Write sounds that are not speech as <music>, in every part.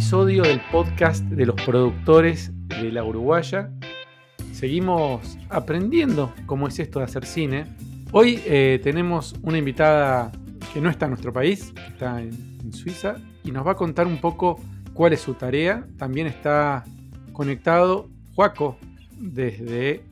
episodio del podcast de los productores de la Uruguaya. Seguimos aprendiendo cómo es esto de hacer cine. Hoy eh, tenemos una invitada que no está en nuestro país, está en, en Suiza, y nos va a contar un poco cuál es su tarea. También está conectado Juaco desde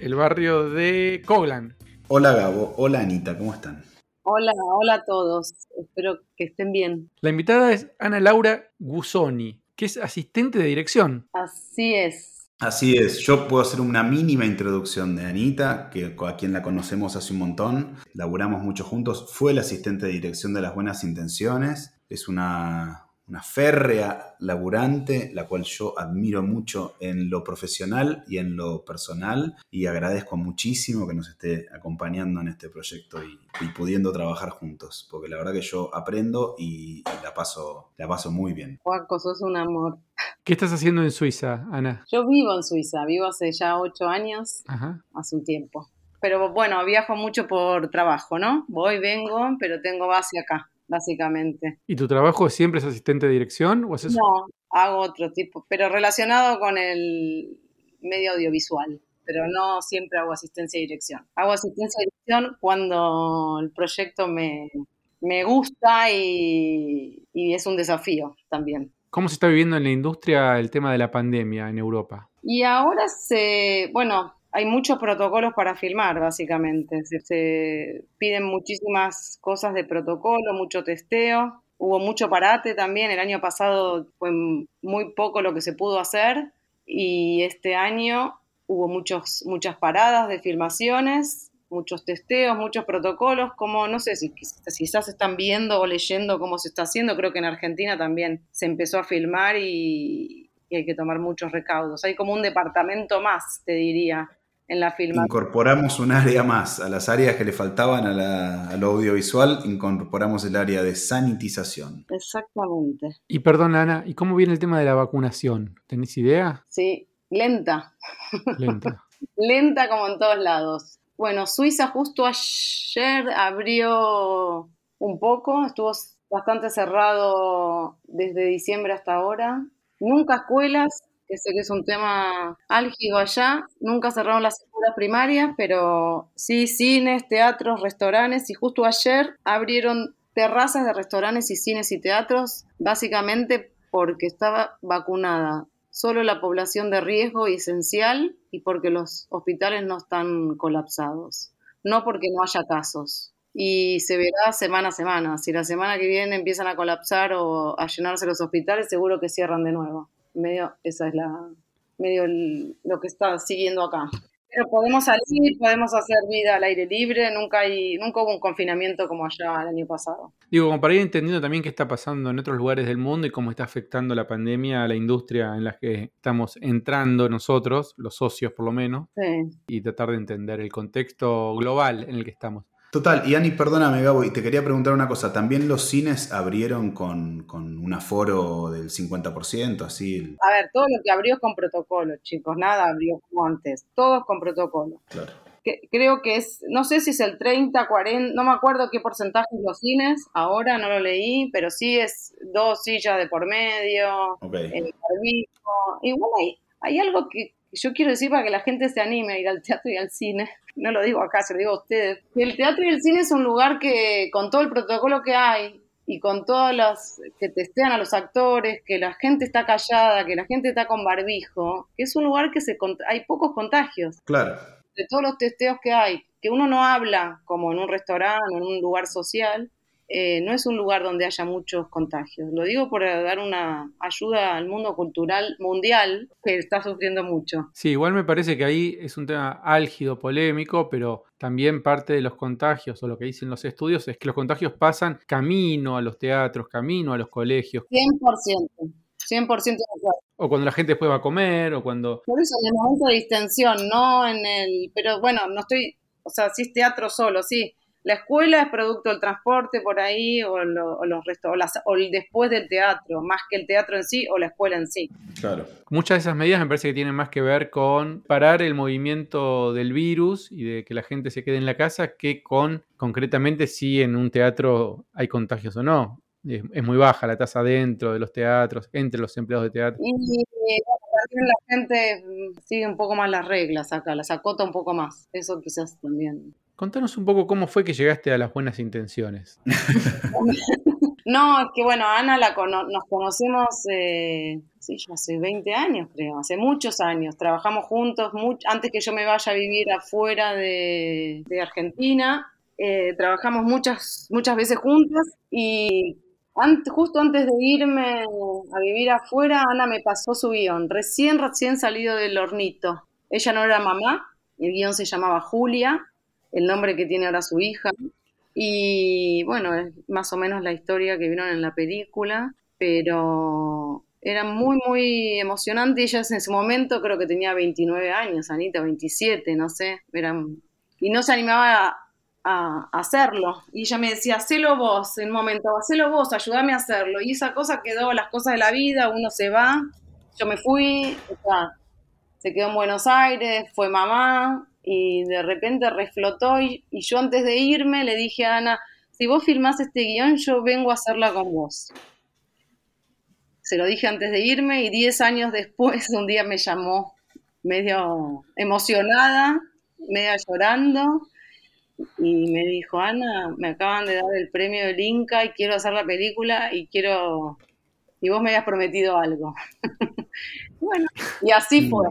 el barrio de Coglan. Hola Gabo, hola Anita, ¿cómo están? Hola, hola a todos. Espero que estén bien. La invitada es Ana Laura Gusoni, que es asistente de dirección. Así es. Así es, yo puedo hacer una mínima introducción de Anita, que a quien la conocemos hace un montón, laburamos mucho juntos, fue la asistente de dirección de las buenas intenciones, es una, una férrea laburante, la cual yo admiro mucho en lo profesional y en lo personal y agradezco muchísimo que nos esté acompañando en este proyecto y, y pudiendo trabajar juntos, porque la verdad que yo aprendo y, y la, paso, la paso muy bien. Juaco, sos un amor. <laughs> ¿Qué estás haciendo en Suiza, Ana? Yo vivo en Suiza, vivo hace ya ocho años, Ajá. hace un tiempo. Pero bueno, viajo mucho por trabajo, ¿no? Voy, vengo, pero tengo base acá, básicamente. ¿Y tu trabajo siempre es asistente de dirección o haces No, hago otro tipo, pero relacionado con el medio audiovisual. Pero no siempre hago asistencia de dirección. Hago asistencia de dirección cuando el proyecto me, me gusta y, y es un desafío también. ¿Cómo se está viviendo en la industria el tema de la pandemia en Europa? Y ahora se, bueno, hay muchos protocolos para filmar, básicamente. Se, piden muchísimas cosas de protocolo, mucho testeo. Hubo mucho parate también. El año pasado fue muy poco lo que se pudo hacer. Y este año hubo muchos, muchas paradas de filmaciones, muchos testeos, muchos protocolos. Como no sé si quizás están viendo o leyendo cómo se está haciendo. Creo que en Argentina también se empezó a filmar y, y hay que tomar muchos recaudos. Hay como un departamento más, te diría, en la filmación. Incorporamos un área más a las áreas que le faltaban a la, al audiovisual, incorporamos el área de sanitización. Exactamente. Y perdón, Ana, ¿y cómo viene el tema de la vacunación? ¿Tenés idea? Sí, lenta. Lenta. <laughs> lenta como en todos lados. Bueno, Suiza justo ayer abrió un poco, estuvo bastante cerrado desde diciembre hasta ahora. Nunca escuelas, que sé que es un tema álgido allá, nunca cerraron las escuelas primarias, pero sí cines, teatros, restaurantes, y justo ayer abrieron terrazas de restaurantes y cines y teatros, básicamente porque estaba vacunada solo la población de riesgo y esencial y porque los hospitales no están colapsados, no porque no haya casos. Y se verá semana a semana. Si la semana que viene empiezan a colapsar o a llenarse los hospitales, seguro que cierran de nuevo. Medio, esa es la, medio el- lo que está siguiendo acá. Pero podemos salir, podemos hacer vida al aire libre, nunca, hay, nunca hubo un confinamiento como allá el año pasado. Digo, como para ir entendiendo también qué está pasando en otros lugares del mundo y cómo está afectando la pandemia a la industria en la que estamos entrando nosotros, los socios por lo menos, Sí. y tratar de entender el contexto global en el que estamos. Total, y Ani, perdóname Gabo, y te quería preguntar una cosa, ¿también los cines abrieron con, con un aforo del 50%, así? A ver, todo lo que abrió es con protocolo, chicos, nada abrió como antes, todo con protocolo. Claro. Que- creo que es, no sé si es el 30, 40, no me acuerdo qué porcentaje es los cines, ahora no lo leí, pero sí es dos sillas de por medio, Ok. el barbijo. Igual hay, hay algo que yo quiero decir para que la gente se anime a ir al teatro y al cine. No lo digo acá, se lo digo a ustedes. El teatro y el cine es un lugar que, con todo el protocolo que hay y con todas las que testean a los actores, que la gente está callada, que la gente está con barbijo, que es un lugar que se hay pocos contagios Claro. de todos los testeos que hay, que uno no habla como en un restaurante o en un lugar social, eh, no es un lugar donde haya muchos contagios. Lo digo por dar una ayuda al mundo cultural mundial que está sufriendo mucho. Sí, igual me parece que ahí es un tema álgido, polémico, pero también parte de los contagios, o lo que dicen los estudios, es que los contagios pasan camino a los teatros, camino a los colegios, 100%. 100% de acuerdo. o cuando la gente después va a comer, o cuando... Por eso en el momento de distensión, no en el... Pero bueno, no estoy... O sea, sí es teatro solo, sí. La escuela es producto del transporte por ahí, o, lo- o los restos, o, las- o el después del teatro, más que el teatro en sí o la escuela en sí. Claro. Muchas de esas medidas me parece que tienen más que ver con parar el movimiento del virus y de que la gente se quede en la casa que con concretamente si en un teatro hay contagios o no. es, muy baja la tasa dentro de los teatros, entre los empleados de teatro. Y también la gente sigue un poco más las reglas acá, las acota un poco más. Eso quizás también. Contanos un poco cómo fue que llegaste a las buenas intenciones. <laughs> no, es que bueno, Ana la nos conocemos, eh, sí, yo hace 20 años creo, hace muchos años. Trabajamos juntos, antes que yo me vaya a vivir afuera de, Argentina. Eh, trabajamos muchas, muchas veces juntas y justo antes de irme a vivir afuera, Ana me pasó su guion, recién, recién salido del hornito. Ella no era mamá, el guion se llamaba Julia, el nombre que tiene ahora su hija. Y bueno, es más o menos la historia que vieron en la película, pero era muy, muy emocionante. Ella en ese momento creo que tenía 29 años, Anita, 27, no sé. y no se animaba a hacerlo. Y ella me decía, hacelo vos en un momento, hacelo vos, ayúdame a hacerlo. Y esa cosa quedó, las cosas de la vida, uno se va, yo me fui, se quedó en Buenos Aires, fue mamá, y de repente reflotó. Y, yo antes de irme le dije a Ana, si vos filmás este guion, yo vengo a hacerla con vos. Se lo dije antes de irme y diez años después un día me llamó medio emocionada, medio llorando y me dijo, Ana, me acaban de dar el premio del Inca y quiero hacer la película y quiero, y vos me habías prometido algo. <laughs> bueno, y así fue.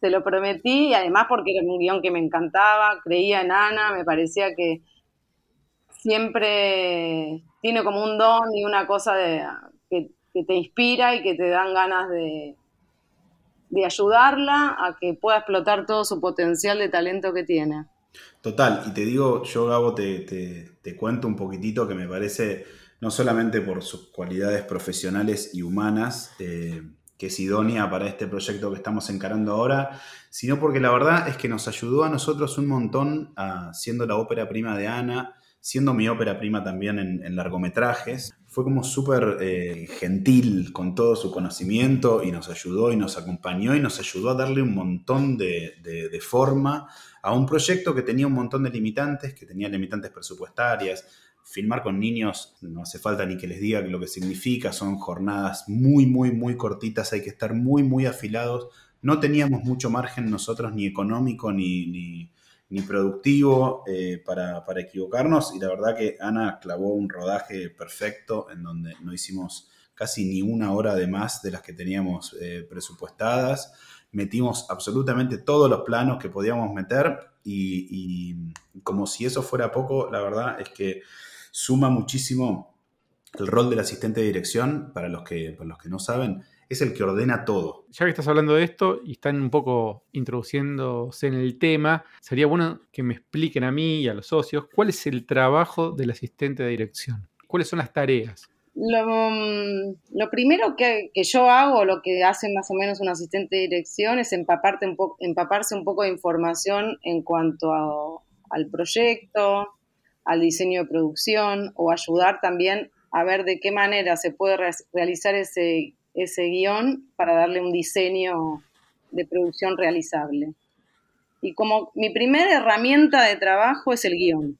Se lo prometí y además porque era un guion que me encantaba, creía en Ana, me parecía que siempre tiene como un don y una cosa de, que, te inspira y que te dan ganas de, de ayudarla a que pueda explotar todo su potencial de talento que tiene. Total, y te digo, yo Gabo te, te, cuento un poquitito que me parece, no solamente por sus cualidades profesionales y humanas, eh, que es idónea para este proyecto que estamos encarando ahora, sino porque la verdad es que nos ayudó a nosotros un montón siendo la ópera prima de Ana, siendo mi ópera prima también en, largometrajes. Fue como súper eh, gentil con todo su conocimiento y nos ayudó y nos acompañó y nos ayudó a darle un montón de, de forma a un proyecto que tenía un montón de limitantes, que tenía limitantes presupuestarias. Filmar con niños, no hace falta ni que les diga lo que significa, son jornadas muy, muy, muy cortitas, hay que estar muy, muy afilados. No teníamos mucho margen nosotros, ni económico, ni, ni, productivo, eh, para, equivocarnos. Y la verdad que Ana clavó un rodaje perfecto en donde no hicimos casi ni una hora de más de las que teníamos eh, presupuestadas metimos absolutamente todos los planos que podíamos meter y, como si eso fuera poco, la verdad es que suma muchísimo el rol del asistente de dirección, para los que, para los que no saben, es el que ordena todo. Ya que estás hablando de esto y están un poco introduciéndose en el tema, sería bueno que me expliquen a mí y a los socios cuál es el trabajo del asistente de dirección, cuáles son las tareas. Mm, lo, primero que, yo hago, lo que hace más o menos un asistente de dirección, es empaparte un empaparse un poco de información en cuanto al proyecto, al diseño de producción o ayudar también a ver de qué manera se puede realizar ese, ese guion para darle un diseño de producción realizable. Y como mi primera herramienta de trabajo es el guion.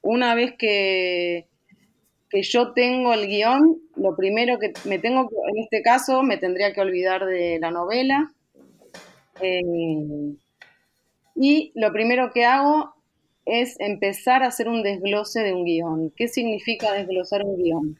Una vez que que yo tengo el guion, lo primero que me tengo, en este caso, me tendría que olvidar de la novela. Eh, y lo primero que hago es empezar a hacer un desglose de un guion. ¿Qué significa desglosar un guion?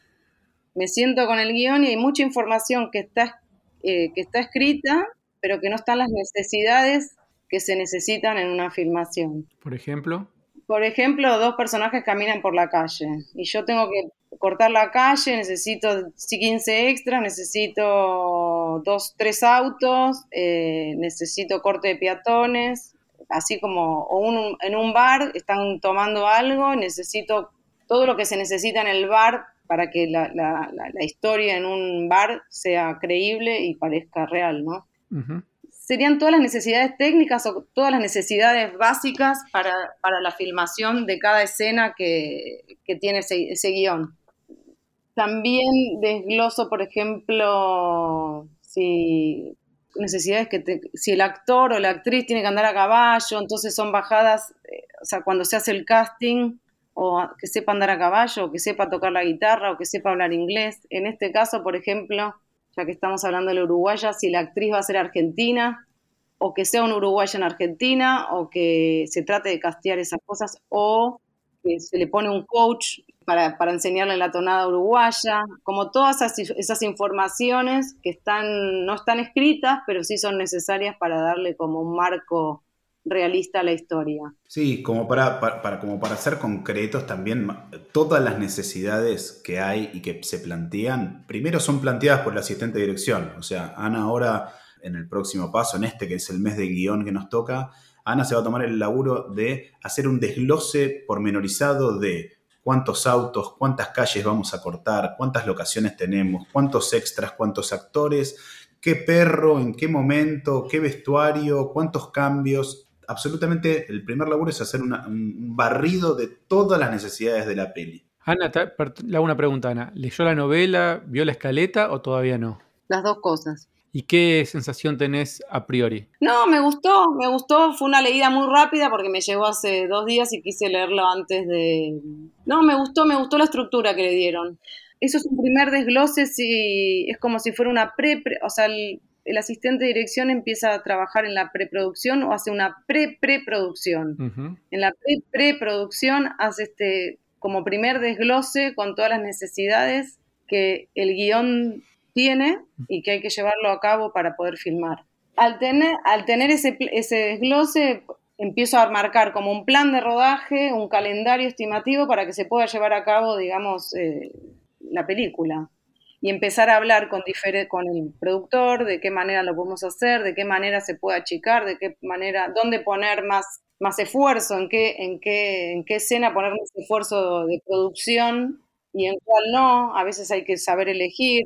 Me siento con el guion y hay mucha información que está, eh, que está escrita, pero que no están las necesidades que se necesitan en una filmación. Por ejemplo. Por ejemplo, dos personajes caminan por la calle y yo tengo que cortar la calle, necesito 15 extras, necesito dos, tres autos, eh, necesito corte de peatones, así como o en un bar están tomando algo, necesito todo lo que se necesita en el bar para que la, historia en un bar sea creíble y parezca real, ¿no? Serían todas las necesidades técnicas o todas las necesidades básicas para, la filmación de cada escena que, tiene ese, ese guion. También desgloso, por ejemplo, si necesidades que si el actor o la actriz tiene que andar a caballo, entonces son bajadas, eh, o sea, cuando se hace el casting o que sepa andar a caballo, o que sepa tocar la guitarra, o que sepa hablar inglés. En este caso, por ejemplo, ya que estamos hablando de la uruguaya, si la actriz va a ser argentina, o que sea un uruguaya en Argentina, o que se trate de castear esas cosas, o que se le pone un coach para, enseñarle la tonada uruguaya, como todas esas, informaciones que están, no están escritas, pero sí son necesarias para darle como un marco realista a la historia. Sí, como para, para, como para ser concretos también, todas las necesidades que hay y que se plantean, primero son planteadas por el asistente de dirección. O sea, Ana ahora, en el próximo paso, en este que es el mes de guion que nos toca, Ana se va a tomar el laburo de hacer un desglose pormenorizado de cuántos autos, cuántas calles vamos a cortar, cuántas locaciones tenemos, cuántos extras, cuántos actores, qué perro, en qué momento, qué vestuario, cuántos cambios, absolutamente el primer laburo es hacer un barrido de todas las necesidades de la peli. Ana, le hago una pregunta, Ana. ¿Leyó la novela, vio la escaleta o todavía no? Las dos cosas. ¿Y qué sensación tenés a priori? No, me gustó, me gustó. Fue una leída muy rápida porque me llegó hace dos días y quise leerlo antes de... No, me gustó, me gustó la estructura que le dieron. Eso es un primer desglose, si, es como si fuera una pre, o sea, el, el asistente de dirección empieza a trabajar en la preproducción o hace una pre-preproducción. En la pre-preproducción hace este como primer desglose con todas las necesidades que el guion tiene y que hay que llevarlo a cabo para poder filmar. Al tener, al tener ese, ese desglose, empiezo a marcar como un plan de rodaje, un calendario estimativo para que se pueda llevar a cabo, digamos, eh, la película y empezar a hablar con, con el productor de qué manera lo podemos hacer, de qué manera se puede achicar, de qué manera, dónde poner más, más esfuerzo, en qué, en, qué, en qué escena poner más esfuerzo de producción y en cuál no. A veces hay que saber elegir.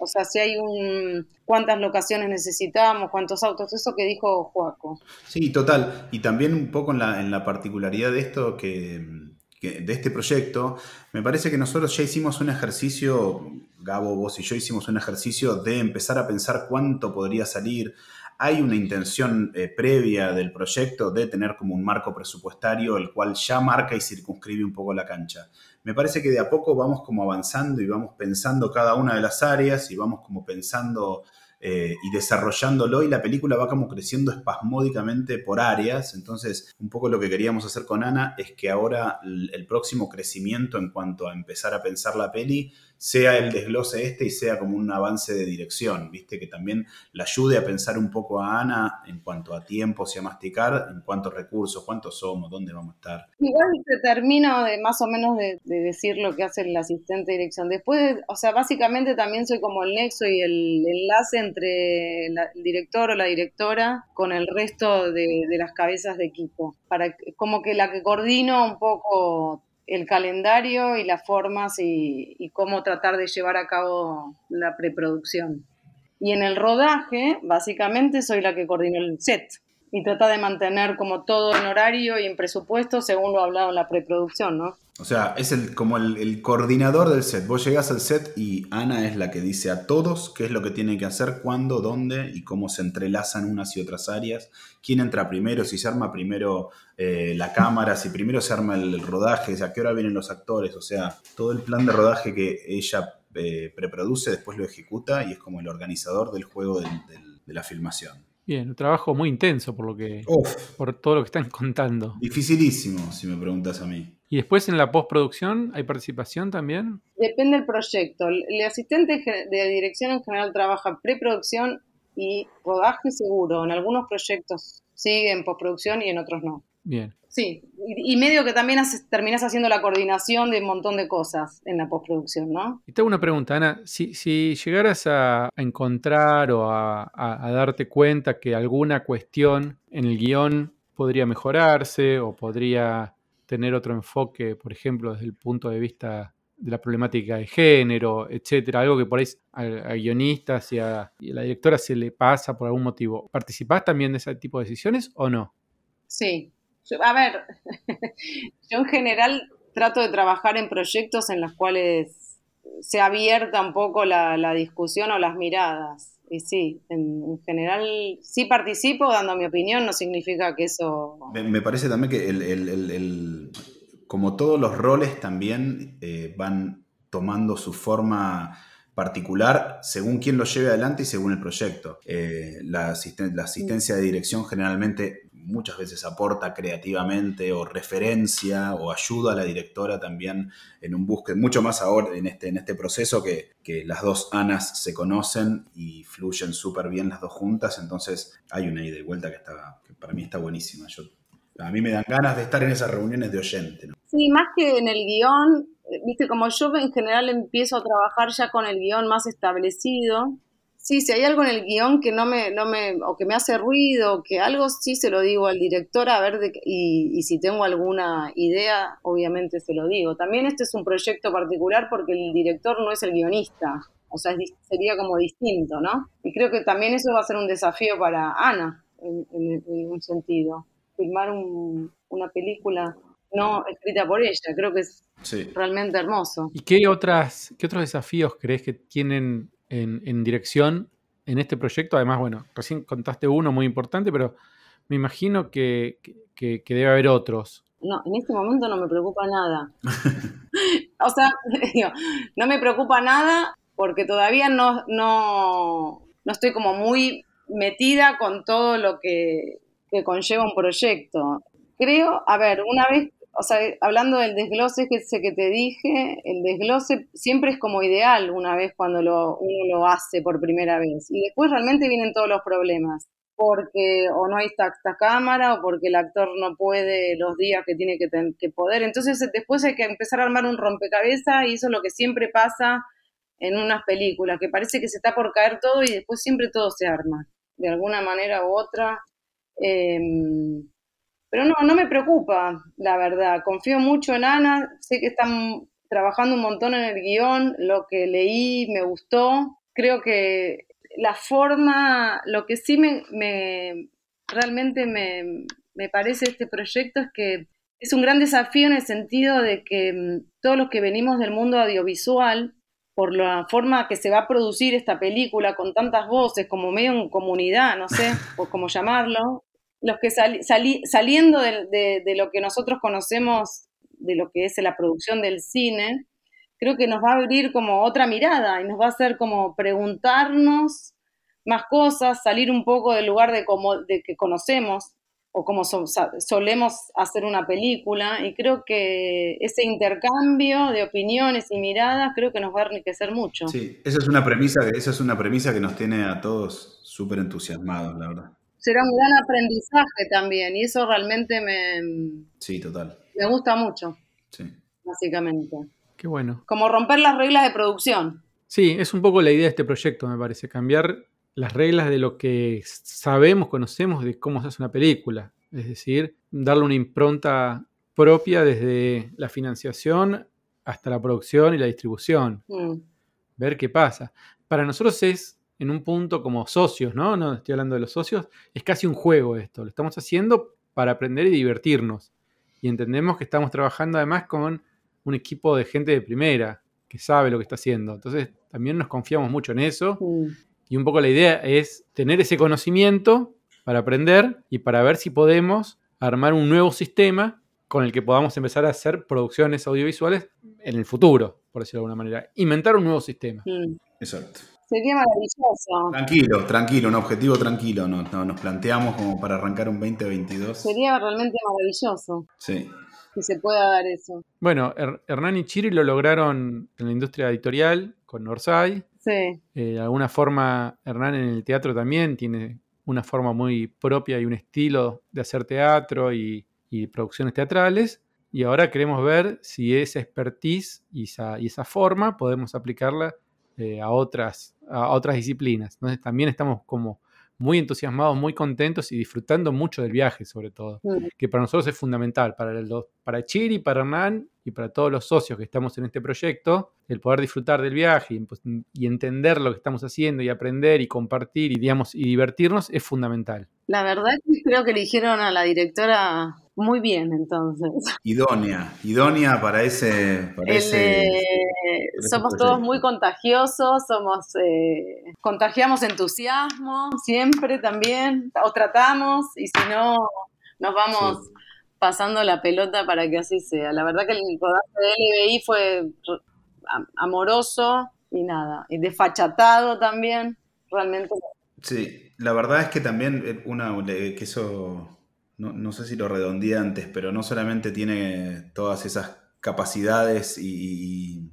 O sea, si hay un cuántas locaciones necesitamos, cuántos autos, eso que dijo Joaco. Sí, total. Y también un poco en la, en la particularidad de esto que de este proyecto, me parece que nosotros ya hicimos un ejercicio, Gabo, vos y yo hicimos un ejercicio de empezar a pensar cuánto podría salir. Hay una intención eh, previa del proyecto de tener como un marco presupuestario, el cual ya marca y circunscribe un poco la cancha. Me parece que de a poco vamos como avanzando y vamos pensando cada una de las áreas y vamos como pensando eh, y desarrollándolo y la película va como creciendo espasmódicamente por áreas. Entonces, un poco lo que queríamos hacer con Ana es que ahora el próximo crecimiento en cuanto a empezar a pensar la peli sea el desglose este y sea como un avance de dirección, ¿viste? Que también la ayude a pensar un poco a Ana en cuanto a tiempos y a masticar, en cuántos recursos, cuántos somos, dónde vamos a estar. Igual te termino de más o menos de, decir lo que hace el asistente de dirección. Después, o sea, básicamente también soy como el nexo y el enlace entre el director o la directora con el resto de, de las cabezas de equipo, para como que la que coordino un poco el calendario y las formas y, cómo tratar de llevar a cabo la preproducción. Y en el rodaje, básicamente, soy la que coordina el set y trata de mantener como todo en horario y en presupuesto según lo hablado en la preproducción, ¿no? O sea, es el, como el, coordinador del set. Vos llegás al set y Ana es la que dice a todos qué es lo que tienen que hacer, cuándo, dónde y cómo se entrelazan unas y otras áreas. Quién entra primero, si se arma primero eh, la cámara, si primero se arma el, rodaje, a qué hora vienen los actores. O sea, todo el plan de rodaje que ella eh, preproduce, después lo ejecuta y es como el organizador del juego de la filmación. Bien, un trabajo muy intenso por lo que por todo lo que están <laughs> contando. Dificilísimo, si me preguntas a mí. ¿Y después en la postproducción hay participación también? Depende del proyecto. El asistente de dirección en general trabaja preproducción y rodaje seguro. En algunos proyectos sigue en postproducción y en otros no. Bien. Sí, y, medio que también terminas haciendo la coordinación de un montón de cosas en la postproducción, ¿no? Y te hago una pregunta, Ana. Si, llegaras a, encontrar o a, darte cuenta que alguna cuestión en el guion podría mejorarse o podría tener otro enfoque, por ejemplo, desde el punto de vista de la problemática de género, etcétera, algo que por ahí a, guionistas y a, y a la directora se le pasa por algún motivo. ¿Participás también de ese tipo de decisiones o no? Sí, a ver, <laughs> yo en general trato de trabajar en proyectos en los cuales se abierta un poco la, discusión o las miradas. Y sí, en, general sí participo dando mi opinión, no significa que eso... Me, parece también que el, como todos los roles también eh, van tomando su forma particular según quién lo lleve adelante y según el proyecto. Eh, la, asistencia de dirección generalmente muchas veces aporta creativamente o referencia o ayuda a la directora también en un búsqueda, mucho más ahora en este, en este proceso que, que las dos Anas se conocen y fluyen súper bien las dos juntas, entonces hay una ida y vuelta que, está, que para mí está buenísima. Yo, a mí me dan ganas de estar en esas reuniones de oyente. Sí, más que en el guion, viste, como yo en general empiezo a trabajar ya con el guion más establecido, sí, si hay algo en el guion que no me, no me, o que me hace ruido, que algo sí se lo digo al director a ver, de, y, y, si tengo alguna idea, obviamente se lo digo. También este es un proyecto particular porque el director no es el guionista, o sea, sería como distinto, ¿no? Y creo que también eso va a ser un desafío para Ana, en, un sentido, filmar una película no escrita por ella, creo que es realmente hermoso. ¿Y qué, otras, qué otros desafíos crees que tienen en, dirección en este proyecto. Además, bueno, recién contaste uno muy importante, pero me imagino que, debe haber otros. No, en este momento no me preocupa nada. <laughs> <laughs> o sea, <laughs> no me preocupa nada porque todavía no, no, no estoy como muy metida con todo lo que, que conlleva un proyecto. Creo, a ver, una vez o sea, hablando del desglose que, ese que te dije, el desglose siempre es como ideal una vez cuando lo, uno lo hace por primera vez. Y después realmente vienen todos los problemas. Porque o no hay esta, cámara o porque el actor no puede los días que tiene que, que poder. Entonces después hay que empezar a armar un rompecabezas y eso es lo que siempre pasa en unas películas, que parece que se está por caer todo y después siempre todo se arma, de alguna manera u otra. Eh, pero no, no me preocupa, la verdad. Confío mucho en Ana, sé que están trabajando un montón en el guion, lo que leí me gustó. Creo que la forma, lo que sí me, realmente me, me parece este proyecto es que es un gran desafío en el sentido de que mm, todos los que venimos del mundo audiovisual, por la forma que se va a producir esta película con tantas voces, como medio en comunidad, no sé, <laughs> o cómo llamarlo, los que saliendo de, lo que nosotros conocemos de lo que es la producción del cine, creo que nos va a abrir como otra mirada y nos va a hacer como preguntarnos más cosas, salir un poco del lugar de, como, de que conocemos o como solemos hacer una película y creo que ese intercambio de opiniones y miradas creo que nos va a enriquecer mucho. Sí, esa es una premisa, esa es una premisa que nos tiene a todos súper entusiasmados, la verdad será un gran aprendizaje también y eso realmente me, sí, total. me gusta mucho. Sí. Básicamente. Qué bueno. Como romper las reglas de producción. Sí, es un poco la idea de este proyecto, me parece, cambiar las reglas de lo que sabemos, conocemos de cómo se hace una película. Es decir, darle una impronta propia desde la financiación hasta la producción y la distribución. Mm. Ver qué pasa. Para nosotros es en un punto como socios, ¿no? No estoy hablando de los socios, es casi un juego esto. Lo estamos haciendo para aprender y divertirnos. Y entendemos que estamos trabajando además con un equipo de gente de primera que sabe lo que está haciendo. Entonces también nos confiamos mucho en eso. Y un poco la idea es tener ese conocimiento para aprender y para ver si podemos armar un nuevo sistema con el que podamos empezar a hacer producciones audiovisuales en el futuro, por decirlo de alguna manera. Inventar un nuevo sistema. Exacto. Sería maravilloso. Tranquilo, tranquilo, un objetivo tranquilo. No, nos planteamos como para arrancar un 2022. Sería realmente maravilloso. Sí. Que se pueda dar eso. Bueno, Hernán y Chiri lo lograron en la industria editorial con Orsay. Sí. Eh, de alguna forma, Hernán en el teatro también tiene una forma muy propia y un estilo de hacer teatro y, producciones teatrales. Y ahora queremos ver si esa expertise y esa, y esa forma podemos aplicarla eh, a, otras, a otras disciplinas. Entonces también estamos como muy entusiasmados, muy contentos y disfrutando mucho del viaje, sobre todo, mm. que para nosotros es fundamental, para, el, para Chiri, para Hernán y para todos los socios que estamos en este proyecto, el poder disfrutar del viaje y, pues, y entender lo que estamos haciendo y aprender y compartir y, digamos, y divertirnos es fundamental. La verdad es que creo que eligieron a la directora muy bien, entonces. Idónea, idónea para ese... somos todos muy contagiosos, somos eh, contagiamos entusiasmo siempre también, o tratamos, y si no, nos vamos pasando la pelota para que así sea. La verdad que el rodaje de LBI fue amoroso y nada, y desfachatado también, realmente. Sí, la verdad es que también eh, una que eso no, sé si lo redondeé antes, pero no solamente tiene todas esas capacidades y,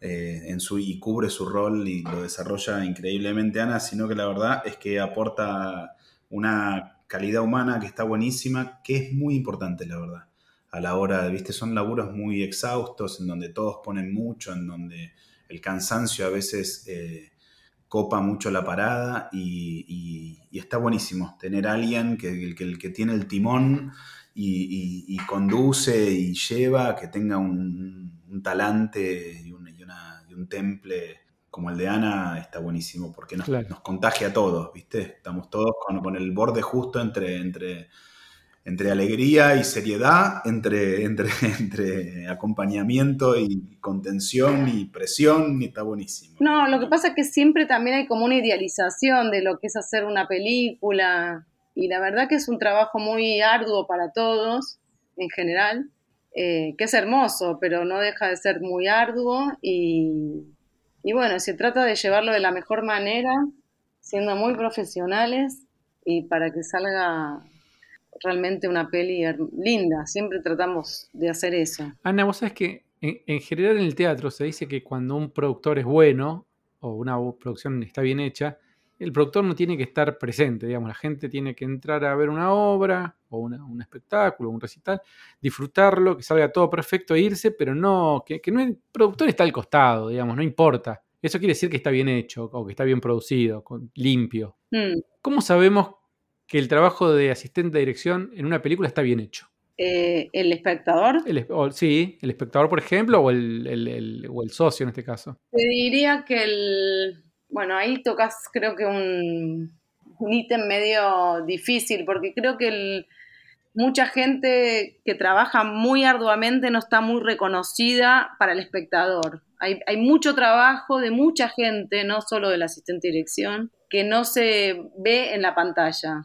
eh, en su, y cubre su rol y lo desarrolla increíblemente Ana, sino que la verdad es que aporta una calidad humana que está buenísima, que es muy importante, la verdad. A la hora viste, son laburos muy exhaustos, en donde todos ponen mucho, en donde el cansancio a veces eh, copa mucho la parada y, está buenísimo tener a alguien que, el que tiene el timón y, conduce y lleva, que tenga un, talante y, un temple como el de Ana, está buenísimo porque nos, nos contagia a todos, ¿viste? Estamos todos con, con el borde justo entre, entre entre alegría y seriedad, entre, entre, <laughs> entre acompañamiento y contención y presión, y está buenísimo. No, lo que pasa es que siempre también hay como una idealización de lo que es hacer una película, y la verdad que es un trabajo muy arduo para todos, en general, eh, que es hermoso, pero no deja de ser muy arduo, y, y bueno, se trata de llevarlo de la mejor manera, siendo muy profesionales, y para que salga realmente una peli linda. Siempre tratamos de hacer eso. Ana, vos sabés que en, general en el teatro se dice que cuando un productor es bueno o una producción está bien hecha, el productor no tiene que estar presente, digamos, la gente tiene que entrar a ver una obra o un espectáculo, un recital, disfrutarlo, que salga todo perfecto e irse, pero no, que, no el productor está al costado, digamos, no importa. Eso quiere decir que está bien hecho o que está bien producido, limpio. Mm. ¿Cómo sabemos que el trabajo de asistente de dirección en una película está bien hecho. Eh, ¿El espectador? sí, el espectador, por ejemplo, o el, o el, socio en este caso. Te diría que el. Bueno, ahí tocas, creo que un, un ítem medio difícil, porque creo que mucha gente que trabaja muy arduamente no está muy reconocida para el espectador. Hay, hay mucho trabajo de mucha gente, no solo del asistente de dirección, que no se ve en la pantalla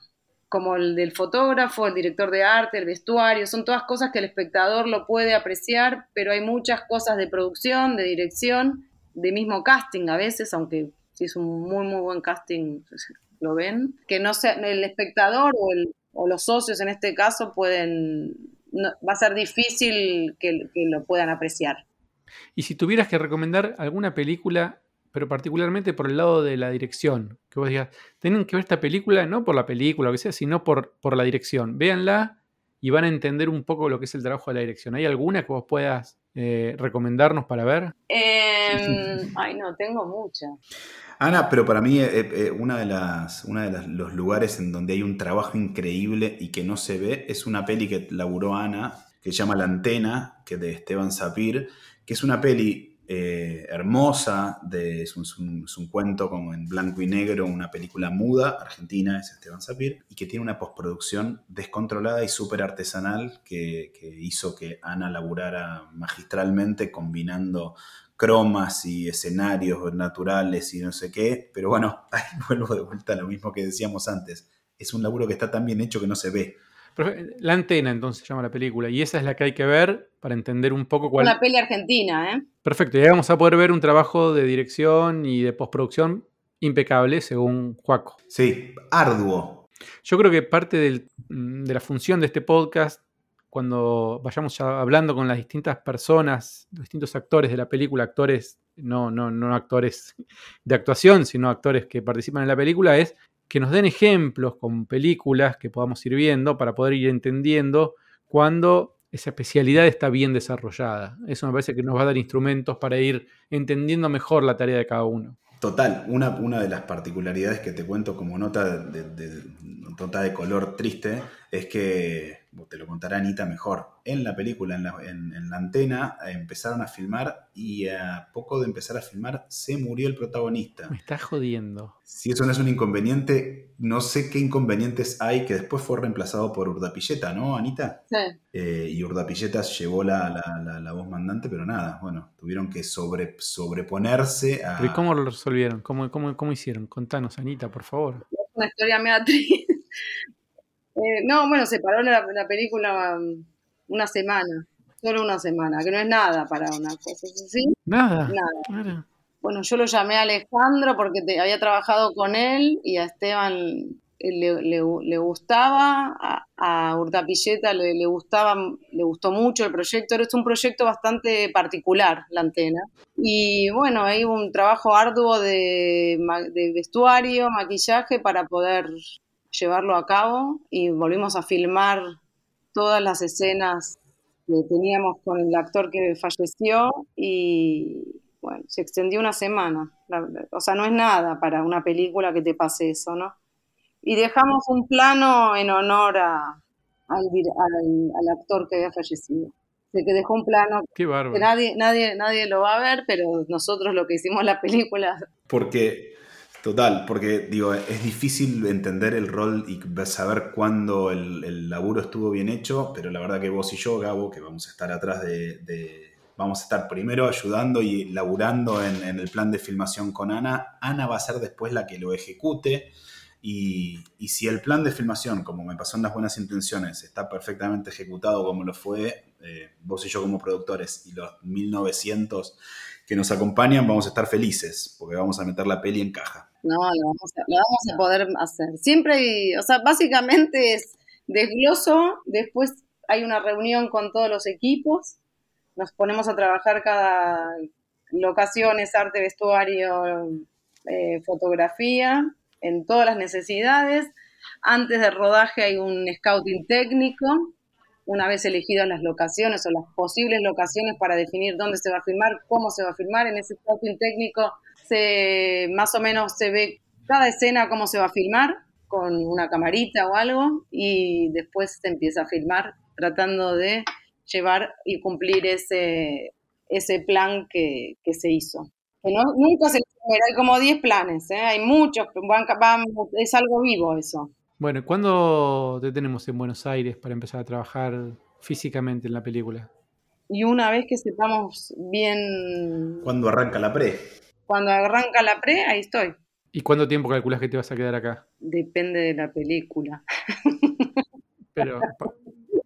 como el del fotógrafo, el director de arte, el vestuario, son todas cosas que el espectador lo puede apreciar, pero hay muchas cosas de producción, de dirección, de mismo casting a veces, aunque si es un muy, muy buen casting, lo ven, que no sea el espectador o, los socios en este caso pueden, va a ser difícil que lo puedan apreciar. Y si tuvieras que recomendar alguna película pero particularmente por el lado de la dirección. Que vos digas, tienen que ver esta película no por la película o lo que sea, sino por, por la dirección. Véanla y van a entender un poco lo que es el trabajo de la dirección. ¿Hay alguna que vos puedas eh, recomendarnos para ver? Em, ay, no, tengo muchas. Ana, pero para mí eh, eh, una de las, uno de los lugares en donde hay un trabajo increíble y que no se ve es una peli que laburó Ana, que se llama La Antena, que de Esteban Sapir, que es una peli eh, hermosa, de, es, un, cuento como en blanco y negro, una película muda, argentina, es Esteban Sapir, y que tiene una postproducción descontrolada y súper artesanal que, hizo que Ana laburara magistralmente combinando cromas y escenarios naturales y no sé qué, pero bueno, <laughs> ahí vuelvo de vuelta a lo mismo que decíamos antes, es un laburo que está tan bien hecho que no se ve. La antena, entonces, se llama la película. Y esa es la que hay que ver para entender un poco cuál. Una peli argentina, ¿eh? Perfecto. Y ahí vamos a poder ver un trabajo de dirección y de postproducción impecable, según Juaco. Sí, arduo. Yo creo que parte mm, de la función de este podcast, cuando vayamos ya hablando con las distintas personas, los distintos actores de la película, actores, no, no, no actores de actuación, sino actores que participan en la película, es que nos den ejemplos con películas que podamos ir viendo para poder ir entendiendo cuando esa especialidad está bien desarrollada. Eso me parece que nos va a dar instrumentos para ir entendiendo mejor la tarea de cada uno. Total, una, una de las particularidades que te cuento como nota de, nota de color triste es que te lo contará Anita mejor. En la película, en la, antena, empezaron a filmar y a poco de empezar a filmar se murió el protagonista. Me está jodiendo. Si eso no es un inconveniente, no sé qué inconvenientes hay que después fue reemplazado por Urdapilleta, ¿no, Anita? Sí. Eh, y Urdapilleta llevó la, voz mandante, pero nada, bueno, tuvieron que sobre, sobreponerse a... ¿Y cómo lo resolvieron? ¿Cómo, cómo, cómo hicieron? Contanos, Anita, por favor. Una historia media triste. Eh, no, bueno, se paró la, película, una semana, solo una semana, que no es nada para una cosa así. Nada. Nada. Bueno, yo lo llamé a Alejandro porque te, había trabajado con él y a Esteban le, gustaba, a, a Urtapilleta le, le, gustaba, le gustó mucho el proyecto. Es un proyecto bastante particular, la antena. Y bueno, hay un trabajo arduo de, vestuario, maquillaje para poder llevarlo a cabo y volvimos a filmar todas las escenas que teníamos con el actor que falleció y bueno, se extendió una semana. o sea, no es nada para una película que te pase eso, ¿no? y dejamos un plano en honor a, al, actor que había fallecido. Se que dejó un plano que nadie, nadie, nadie lo va a ver, pero nosotros lo que hicimos la película. Porque, total, porque digo, es difícil entender el rol y saber cuándo el, laburo estuvo bien hecho, pero la verdad que vos y yo, Gabo, que vamos a estar atrás de, vamos a estar primero ayudando y laburando en, el plan de filmación con Ana. Ana va a ser después la que lo ejecute. Y, si el plan de filmación, como me pasó en las buenas intenciones, está perfectamente ejecutado como lo fue, eh, vos y yo como productores y los 1900 que nos acompañan, vamos a estar felices, porque vamos a meter la peli en caja. No, lo vamos a, lo vamos a poder hacer. Siempre, hay, o sea, básicamente es desgloso, después hay una reunión con todos los equipos, nos ponemos a trabajar cada locaciones, arte, vestuario, eh, fotografía, en todas las necesidades. Antes del rodaje hay un scouting técnico, una vez elegidas las locaciones o las posibles locaciones para definir dónde se va a filmar, cómo se va a filmar. En ese scouting técnico se, más o menos se ve cada escena cómo se va a filmar con una camarita o algo y después se empieza a filmar tratando de llevar y cumplir ese, ese plan que, que se hizo. Que no, nunca se hay como 10 planes, ¿eh? hay muchos, es algo vivo eso. Bueno, ¿cuándo te tenemos en Buenos Aires para empezar a trabajar físicamente en la película? Y una vez que sepamos bien... ¿Cuándo arranca la pre? Cuando arranca la pre, ahí estoy. ¿Y cuánto tiempo calculas que te vas a quedar acá? Depende de la película. Pero,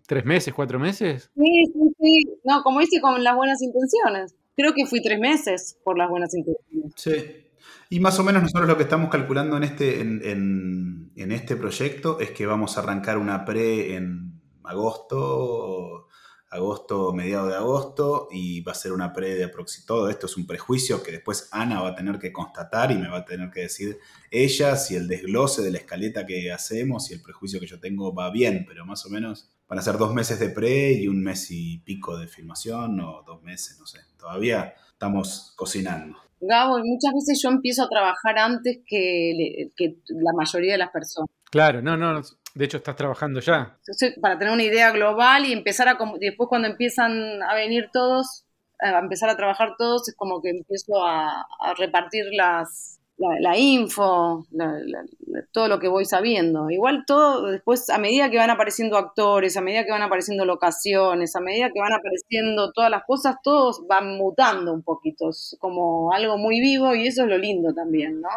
¿tres meses, cuatro meses? Sí, sí, sí. No, como hice con las buenas intenciones. Creo que fui tres meses por las buenas intenciones. Sí. Y más o menos nosotros lo que estamos calculando en este, en, este proyecto es que vamos a arrancar una pre en agosto, agosto, mediado de agosto, y va a ser una pre de aproximadamente. Todo esto es un prejuicio que después Ana va a tener que constatar y me va a tener que decir ella si el desglose de la escaleta que hacemos y el prejuicio que yo tengo va bien, pero más o menos van a ser dos meses de pre y un mes y pico de filmación, o dos meses, no sé. Todavía estamos cocinando. Gabo, muchas veces yo empiezo a trabajar antes que, la mayoría de las personas. Claro, no, no, de hecho estás trabajando ya. para tener una idea global y empezar a, después cuando empiezan a venir todos, a empezar a trabajar todos, es como que empiezo a repartir las, la, info, todo lo que voy sabiendo. Igual todo, después, a medida que van apareciendo actores, a medida que van apareciendo locaciones, a medida que van apareciendo todas las cosas, todos van mutando un poquito, es como algo muy vivo y eso es lo lindo también, ¿no?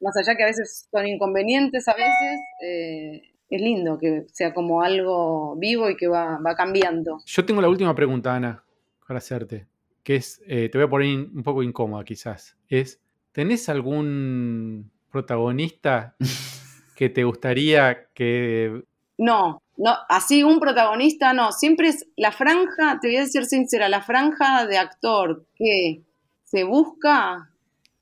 Más allá que a veces son inconvenientes, a veces eh, es lindo que sea como algo vivo y que va, va cambiando. Yo tengo la última pregunta, Ana, para hacerte, que es, eh, te voy a poner un poco incómoda quizás, es ¿Tenés algún protagonista <laughs> que te gustaría que... No, no, así un protagonista no, siempre es la franja, te voy a decir sincera, la franja de actor que se busca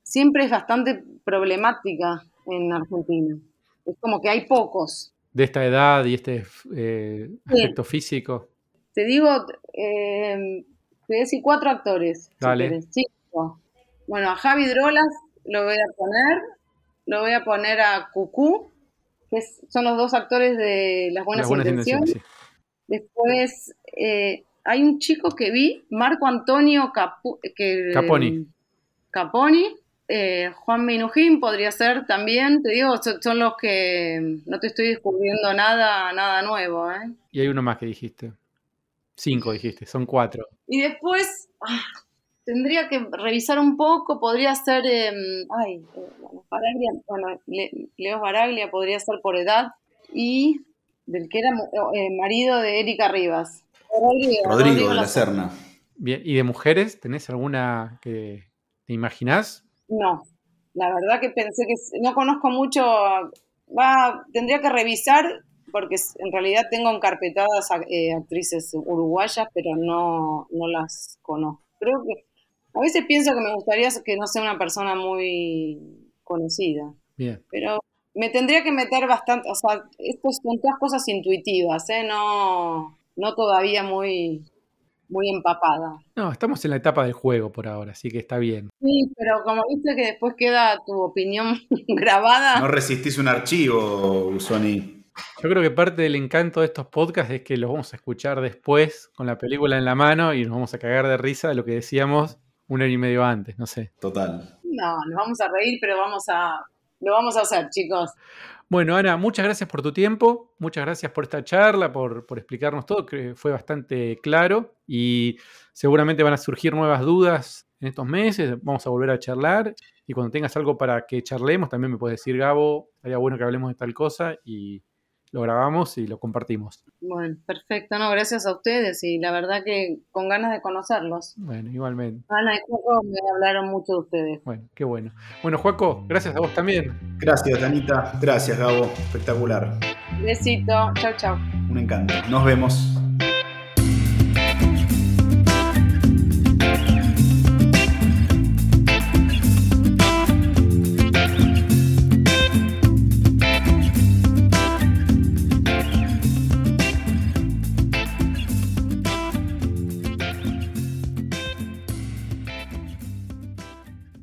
siempre es bastante problemática en Argentina. Es como que hay pocos. De esta edad y este eh, aspecto físico. Te digo, eh, te voy a decir cuatro actores. Dale. Bueno, a Javi Drolas lo voy a poner. Lo voy a poner a Cucú, que son los dos actores de Las Buenas, Intenciones. Después eh, hay un chico que vi, Marco Antonio que, Caponi. Caponi. Eh, Juan Minujín podría ser también, te digo, son, los que no te estoy descubriendo nada, nada nuevo. ¿eh? Y hay uno más que dijiste. Cinco dijiste, son cuatro. Y después, ah, tendría que revisar un poco, podría ser, em, ay, eh, Baraglia, bueno, Leo Baraglia podría ser por edad y del que era eh, marido de Erika Rivas. Rodrigo, de la Serna. Bien, ¿y de mujeres tenés alguna que te imaginás? No, la verdad que pensé que no conozco mucho, va, tendría que revisar porque en realidad tengo encarpetadas eh, actrices uruguayas, pero no, no las conozco. Creo que a veces pienso que me gustaría que no sea una persona muy conocida. Bien. Pero me tendría que meter bastante, o sea, esto son todas cosas intuitivas, ¿eh? No, no todavía muy, muy empapada. No, estamos en la etapa del juego por ahora, así que está bien. Sí, pero como viste que después queda tu opinión <laughs> grabada. No resistís un archivo, Sony. Yo creo que parte del encanto de estos podcasts es que los vamos a escuchar después con la película en la mano y nos vamos a cagar de risa de lo que decíamos un año y medio antes, no sé. Total. No, nos vamos a reír, pero vamos a, lo vamos a hacer, chicos. Bueno, Ana, muchas gracias por tu tiempo, muchas gracias por esta charla, por, explicarnos todo, que fue bastante claro y seguramente van a surgir nuevas dudas en estos meses, vamos a volver a charlar y cuando tengas algo para que charlemos también me puedes decir, Gabo, sería bueno que hablemos de tal cosa y lo grabamos y lo compartimos. Bueno, perfecto, no, gracias a ustedes y la verdad que con ganas de conocerlos. Bueno, igualmente. Ana y Juaco me hablaron mucho de ustedes. Bueno, qué bueno. Bueno, Juaco, gracias a vos también. Gracias, Danita. Gracias, Gabo. Espectacular. Besito. Chao, chao. Un encanto. Nos vemos.